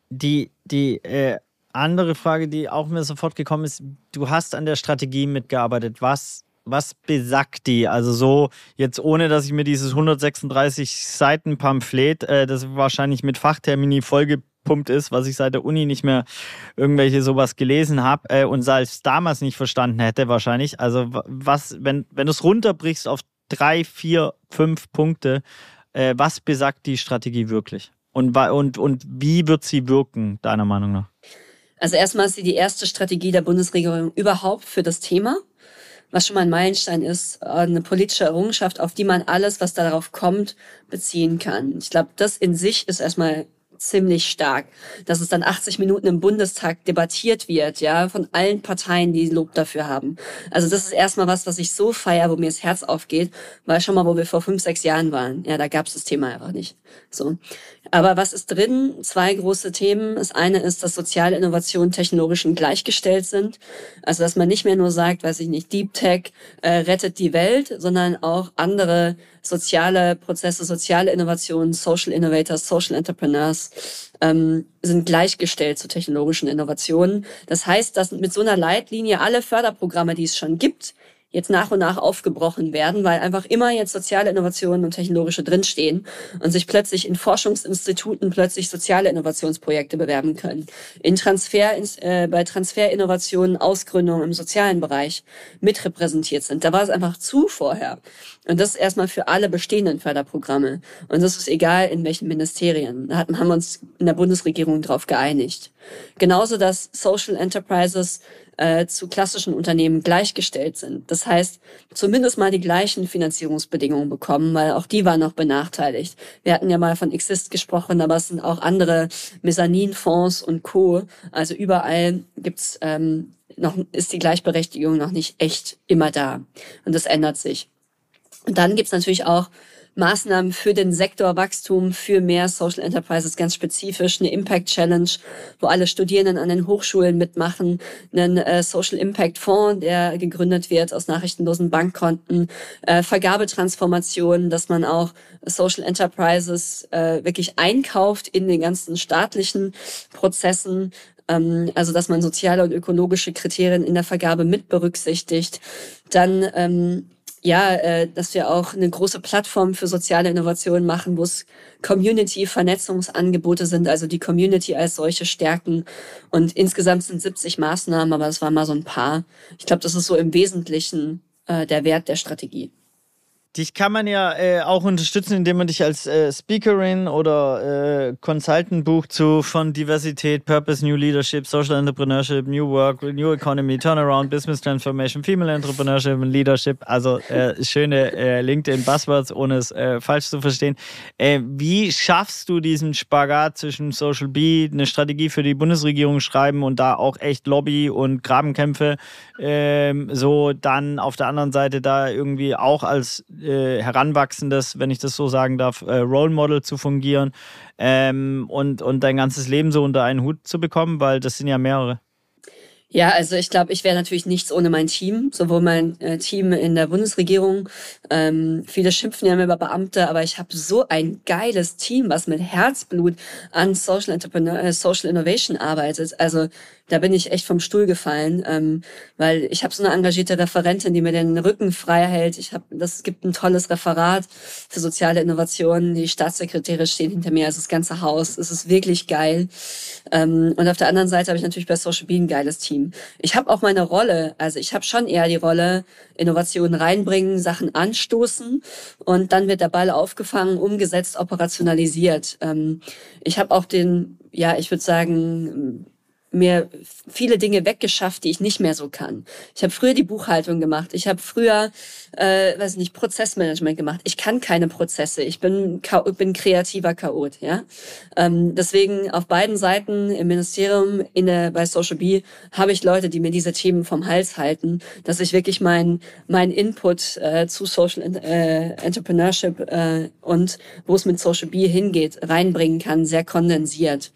Die, die äh, andere Frage, die auch mir sofort gekommen ist, du hast an der Strategie mitgearbeitet. Was was besagt die? Also so jetzt ohne, dass ich mir dieses 136 Seiten Pamphlet, äh, das wahrscheinlich mit Fachtermini vollgepumpt ist, was ich seit der Uni nicht mehr irgendwelche sowas gelesen habe äh, und selbst damals nicht verstanden hätte wahrscheinlich. Also was, wenn, wenn du es runterbrichst auf drei, vier, fünf Punkte, äh, was besagt die Strategie wirklich? Und, und, und wie wird sie wirken, deiner Meinung nach? Also erstmal ist sie die erste Strategie der Bundesregierung überhaupt für das Thema was schon mal ein Meilenstein ist, äh, eine politische Errungenschaft, auf die man alles, was darauf kommt, beziehen kann. Ich glaube, das in sich ist erstmal ziemlich stark, dass es dann 80 Minuten im Bundestag debattiert wird, ja, von allen Parteien, die Lob dafür haben. Also das ist erstmal was, was ich so feier, wo mir das Herz aufgeht, weil schon mal, wo wir vor fünf, sechs Jahren waren, ja, da gab es das Thema einfach nicht. So. Aber was ist drin? Zwei große Themen. Das eine ist, dass soziale Innovationen technologischen gleichgestellt sind. Also, dass man nicht mehr nur sagt, weiß ich nicht, Deep Tech äh, rettet die Welt, sondern auch andere soziale Prozesse, soziale Innovationen, Social Innovators, Social Entrepreneurs ähm, sind gleichgestellt zu technologischen Innovationen. Das heißt, dass mit so einer Leitlinie alle Förderprogramme, die es schon gibt, jetzt nach und nach aufgebrochen werden, weil einfach immer jetzt soziale Innovationen und technologische drinstehen und sich plötzlich in Forschungsinstituten plötzlich soziale Innovationsprojekte bewerben können. In Transfer, äh, bei Transferinnovationen, Ausgründungen im sozialen Bereich mitrepräsentiert sind. Da war es einfach zu vorher. Und das erstmal für alle bestehenden Förderprogramme. Und das ist egal, in welchen Ministerien. Da haben wir uns in der Bundesregierung darauf geeinigt. Genauso, dass Social Enterprises äh, zu klassischen Unternehmen gleichgestellt sind. Das heißt, zumindest mal die gleichen Finanzierungsbedingungen bekommen, weil auch die waren noch benachteiligt. Wir hatten ja mal von Exist gesprochen, aber es sind auch andere Mezzaninfonds und Co. Also überall gibt's ähm, noch ist die Gleichberechtigung noch nicht echt immer da. Und das ändert sich. Und dann gibt's natürlich auch Maßnahmen für den Sektorwachstum, für mehr Social Enterprises ganz spezifisch, eine Impact Challenge, wo alle Studierenden an den Hochschulen mitmachen, einen äh, Social Impact Fonds, der gegründet wird aus nachrichtenlosen Bankkonten, äh, Vergabetransformationen, dass man auch Social Enterprises äh, wirklich einkauft in den ganzen staatlichen Prozessen, Ähm, also, dass man soziale und ökologische Kriterien in der Vergabe mit berücksichtigt. Dann, ähm, ja, äh, dass wir auch eine große Plattform für soziale Innovationen machen, wo es Community-Vernetzungsangebote sind, also die Community als solche stärken. Und insgesamt sind 70 Maßnahmen, aber es waren mal so ein paar. Ich glaube, das ist so im Wesentlichen äh, der Wert der Strategie. Dich kann man ja äh, auch unterstützen, indem man dich als äh, Speakerin oder äh, Consultant bucht zu von Diversität, Purpose, New Leadership, Social Entrepreneurship, New Work, New Economy, Turnaround, Business Transformation, Female Entrepreneurship und Leadership. Also äh, schöne äh, LinkedIn Buzzwords, ohne es äh, falsch zu verstehen. Wie schaffst du diesen Spagat zwischen Social B, eine Strategie für die Bundesregierung schreiben und da auch echt Lobby und Grabenkämpfe ähm, so dann auf der anderen Seite da irgendwie auch als äh, heranwachsendes, wenn ich das so sagen darf, äh, Role Model zu fungieren ähm, und, und dein ganzes Leben so unter einen Hut zu bekommen, weil das sind ja mehrere. Ja, also ich glaube, ich wäre natürlich nichts ohne mein Team, sowohl mein äh, Team in der Bundesregierung. Ähm, viele schimpfen ja immer über Beamte, aber ich habe so ein geiles Team, was mit Herzblut an Social Entrepreneur, äh, Social Innovation arbeitet. Also da bin ich echt vom Stuhl gefallen, ähm, weil ich habe so eine engagierte Referentin, die mir den Rücken frei hält. Ich habe, das gibt ein tolles Referat für soziale Innovationen. Die Staatssekretäre stehen hinter mir, also das ganze Haus. Es ist wirklich geil. Ähm, und auf der anderen Seite habe ich natürlich bei Social Bee ein geiles Team. Ich habe auch meine Rolle, also ich habe schon eher die Rolle, Innovationen reinbringen, Sachen anstoßen und dann wird der Ball aufgefangen, umgesetzt, operationalisiert. Ähm, ich habe auch den, ja, ich würde sagen, mir viele Dinge weggeschafft, die ich nicht mehr so kann. Ich habe früher die Buchhaltung gemacht. Ich habe früher, äh, weiß nicht, Prozessmanagement gemacht. Ich kann keine Prozesse. Ich bin bin kreativer Chaot. Ja, ähm, deswegen auf beiden Seiten im Ministerium, in der bei Social B habe ich Leute, die mir diese Themen vom Hals halten, dass ich wirklich mein mein Input äh, zu Social äh, Entrepreneurship äh, und wo es mit Social B hingeht reinbringen kann, sehr kondensiert.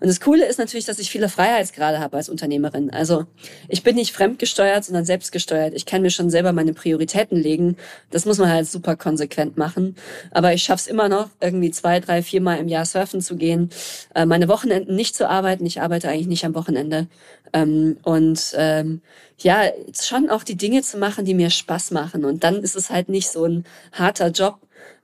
Und das Coole ist natürlich, dass ich viele Freiheitsgrade habe als Unternehmerin. Also ich bin nicht fremdgesteuert, sondern selbstgesteuert. Ich kann mir schon selber meine Prioritäten legen. Das muss man halt super konsequent machen. Aber ich schaffe es immer noch, irgendwie zwei, drei, viermal im Jahr surfen zu gehen, äh, meine Wochenenden nicht zu arbeiten. Ich arbeite eigentlich nicht am Wochenende. Ähm, und ähm, ja, schon auch die Dinge zu machen, die mir Spaß machen. Und dann ist es halt nicht so ein harter Job,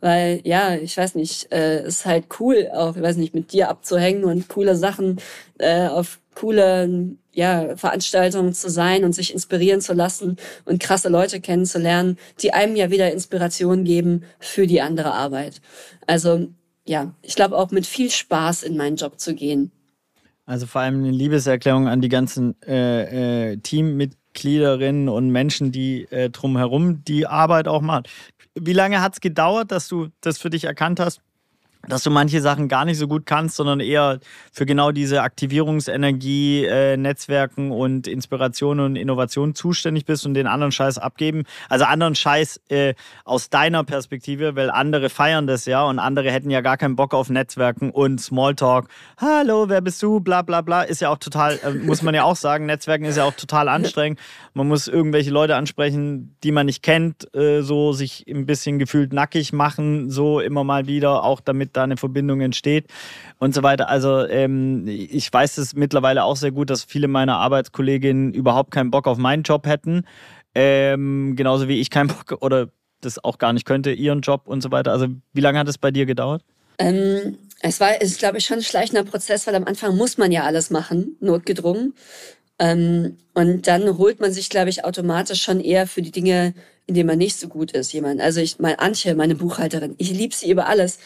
weil, ja, ich weiß nicht, äh, ist halt cool, auch, ich weiß nicht, mit dir abzuhängen und coole Sachen äh, auf coole ja, Veranstaltungen zu sein und sich inspirieren zu lassen und krasse Leute kennenzulernen, die einem ja wieder Inspiration geben für die andere Arbeit. Also ja, ich glaube auch mit viel Spaß in meinen Job zu gehen. Also vor allem eine Liebeserklärung an die ganzen äh, äh, Teammitgliederinnen und Menschen, die äh, drumherum die Arbeit auch machen. Wie lange hat es gedauert, dass du das für dich erkannt hast? Dass du manche Sachen gar nicht so gut kannst, sondern eher für genau diese Aktivierungsenergie, äh, Netzwerken und Inspiration und Innovation zuständig bist und den anderen Scheiß abgeben. Also anderen Scheiß äh, aus deiner Perspektive, weil andere feiern das ja und andere hätten ja gar keinen Bock auf Netzwerken und Smalltalk. Hallo, wer bist du? Bla bla bla. Ist ja auch total, äh, muss man ja auch sagen, Netzwerken ist ja auch total anstrengend. Man muss irgendwelche Leute ansprechen, die man nicht kennt, äh, so sich ein bisschen gefühlt nackig machen, so immer mal wieder, auch damit da eine Verbindung entsteht und so weiter. Also ähm, ich weiß es mittlerweile auch sehr gut, dass viele meiner Arbeitskolleginnen überhaupt keinen Bock auf meinen Job hätten. Ähm, genauso wie ich keinen Bock oder das auch gar nicht könnte, ihren Job und so weiter. Also wie lange hat es bei dir gedauert? Ähm, es war, ist, glaube ich, schon ein schleichender Prozess, weil am Anfang muss man ja alles machen, notgedrungen. Ähm, und dann holt man sich, glaube ich, automatisch schon eher für die Dinge in dem man nicht so gut ist, jemand. Also ich mal Antje, meine Buchhalterin, ich liebe sie über alles.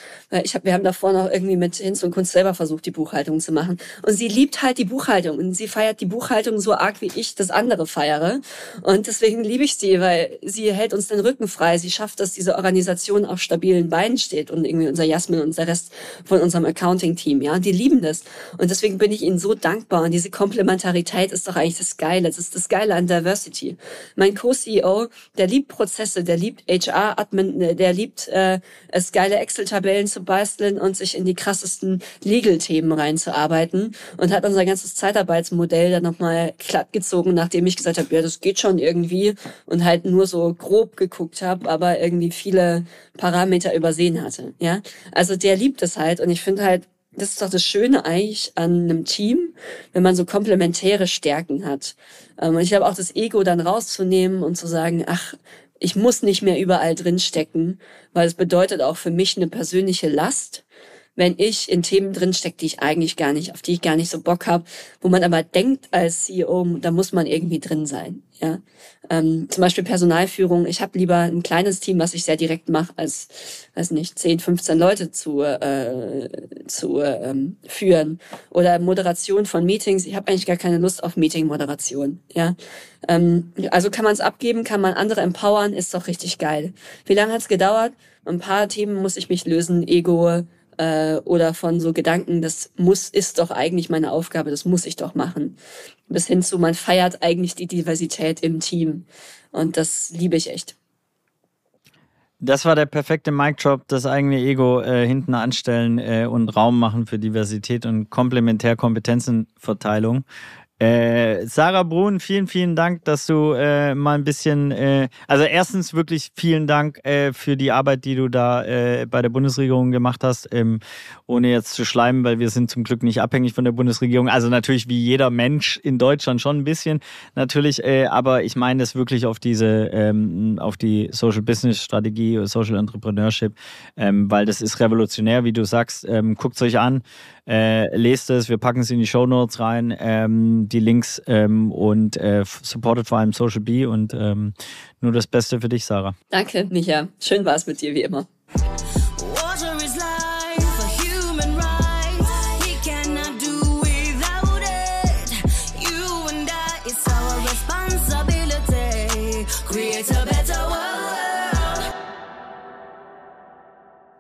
Ich hab, wir haben davor noch irgendwie mit Hinz und Kunst selber versucht, die Buchhaltung zu machen. Und sie liebt halt die Buchhaltung und sie feiert die Buchhaltung so arg, wie ich das andere feiere. Und deswegen liebe ich sie, weil sie hält uns den Rücken frei. Sie schafft, dass diese Organisation auf stabilen Beinen steht und irgendwie unser Jasmin und der Rest von unserem Accounting-Team, ja. Die lieben das. Und deswegen bin ich ihnen so dankbar. Und diese Komplementarität ist doch eigentlich das Geile. Das ist das Geile an Diversity. Mein Co-CEO, der liebt Prozesse, der liebt HR-Admin, der liebt äh, es, geile Excel-Tabellen zu basteln und sich in die krassesten Legal-Themen reinzuarbeiten und hat unser ganzes Zeitarbeitsmodell dann nochmal glatt gezogen, nachdem ich gesagt habe, ja, das geht schon irgendwie und halt nur so grob geguckt habe, aber irgendwie viele Parameter übersehen hatte. Ja, also der liebt es halt und ich finde halt, das ist doch das Schöne eigentlich an einem Team, wenn man so komplementäre Stärken hat. Ähm, und ich habe auch das Ego dann rauszunehmen und zu sagen, ach, ich muss nicht mehr überall drinstecken, weil es bedeutet auch für mich eine persönliche Last, wenn ich in Themen drinstecke, die ich eigentlich gar nicht, auf die ich gar nicht so Bock habe, wo man aber denkt als CEO, da muss man irgendwie drin sein. Ja, ähm, zum Beispiel Personalführung. Ich habe lieber ein kleines Team, was ich sehr direkt mache, als, weiß nicht, 10, 15 Leute zu äh, zu ähm, führen oder Moderation von Meetings. Ich habe eigentlich gar keine Lust auf Meeting-Moderation. Ja, ähm, also kann man es abgeben, kann man andere empowern, ist doch richtig geil. Wie lange hat's gedauert? Ein paar Themen muss ich mich lösen, Ego, äh, oder von so Gedanken, das muss, ist doch eigentlich meine Aufgabe, das muss ich doch machen. Bis hin zu, man feiert eigentlich die Diversität im Team. Und das liebe ich echt. Das war der perfekte Mic-Drop, das eigene Ego äh, hinten anstellen äh, und Raum machen für Diversität und Komplementärkompetenzenverteilung. Äh, Sarah Brun, vielen, vielen Dank, dass du äh, mal ein bisschen, äh, also erstens wirklich vielen Dank äh, für die Arbeit, die du da äh, bei der Bundesregierung gemacht hast, ähm, ohne jetzt zu schleimen, weil wir sind zum Glück nicht abhängig von der Bundesregierung. Also natürlich wie jeder Mensch in Deutschland schon ein bisschen, natürlich, äh, aber ich meine das wirklich auf diese, ähm, auf die Social Business Strategie, Social Entrepreneurship, ähm, weil das ist revolutionär, wie du sagst. Ähm, Guckt es euch an. Äh, lest es, wir packen es in die Show Notes rein, ähm, die Links ähm, und äh, supportet vor allem Social B und ähm, nur das Beste für dich, Sarah. Danke, Micha. Schön war es mit dir wie immer.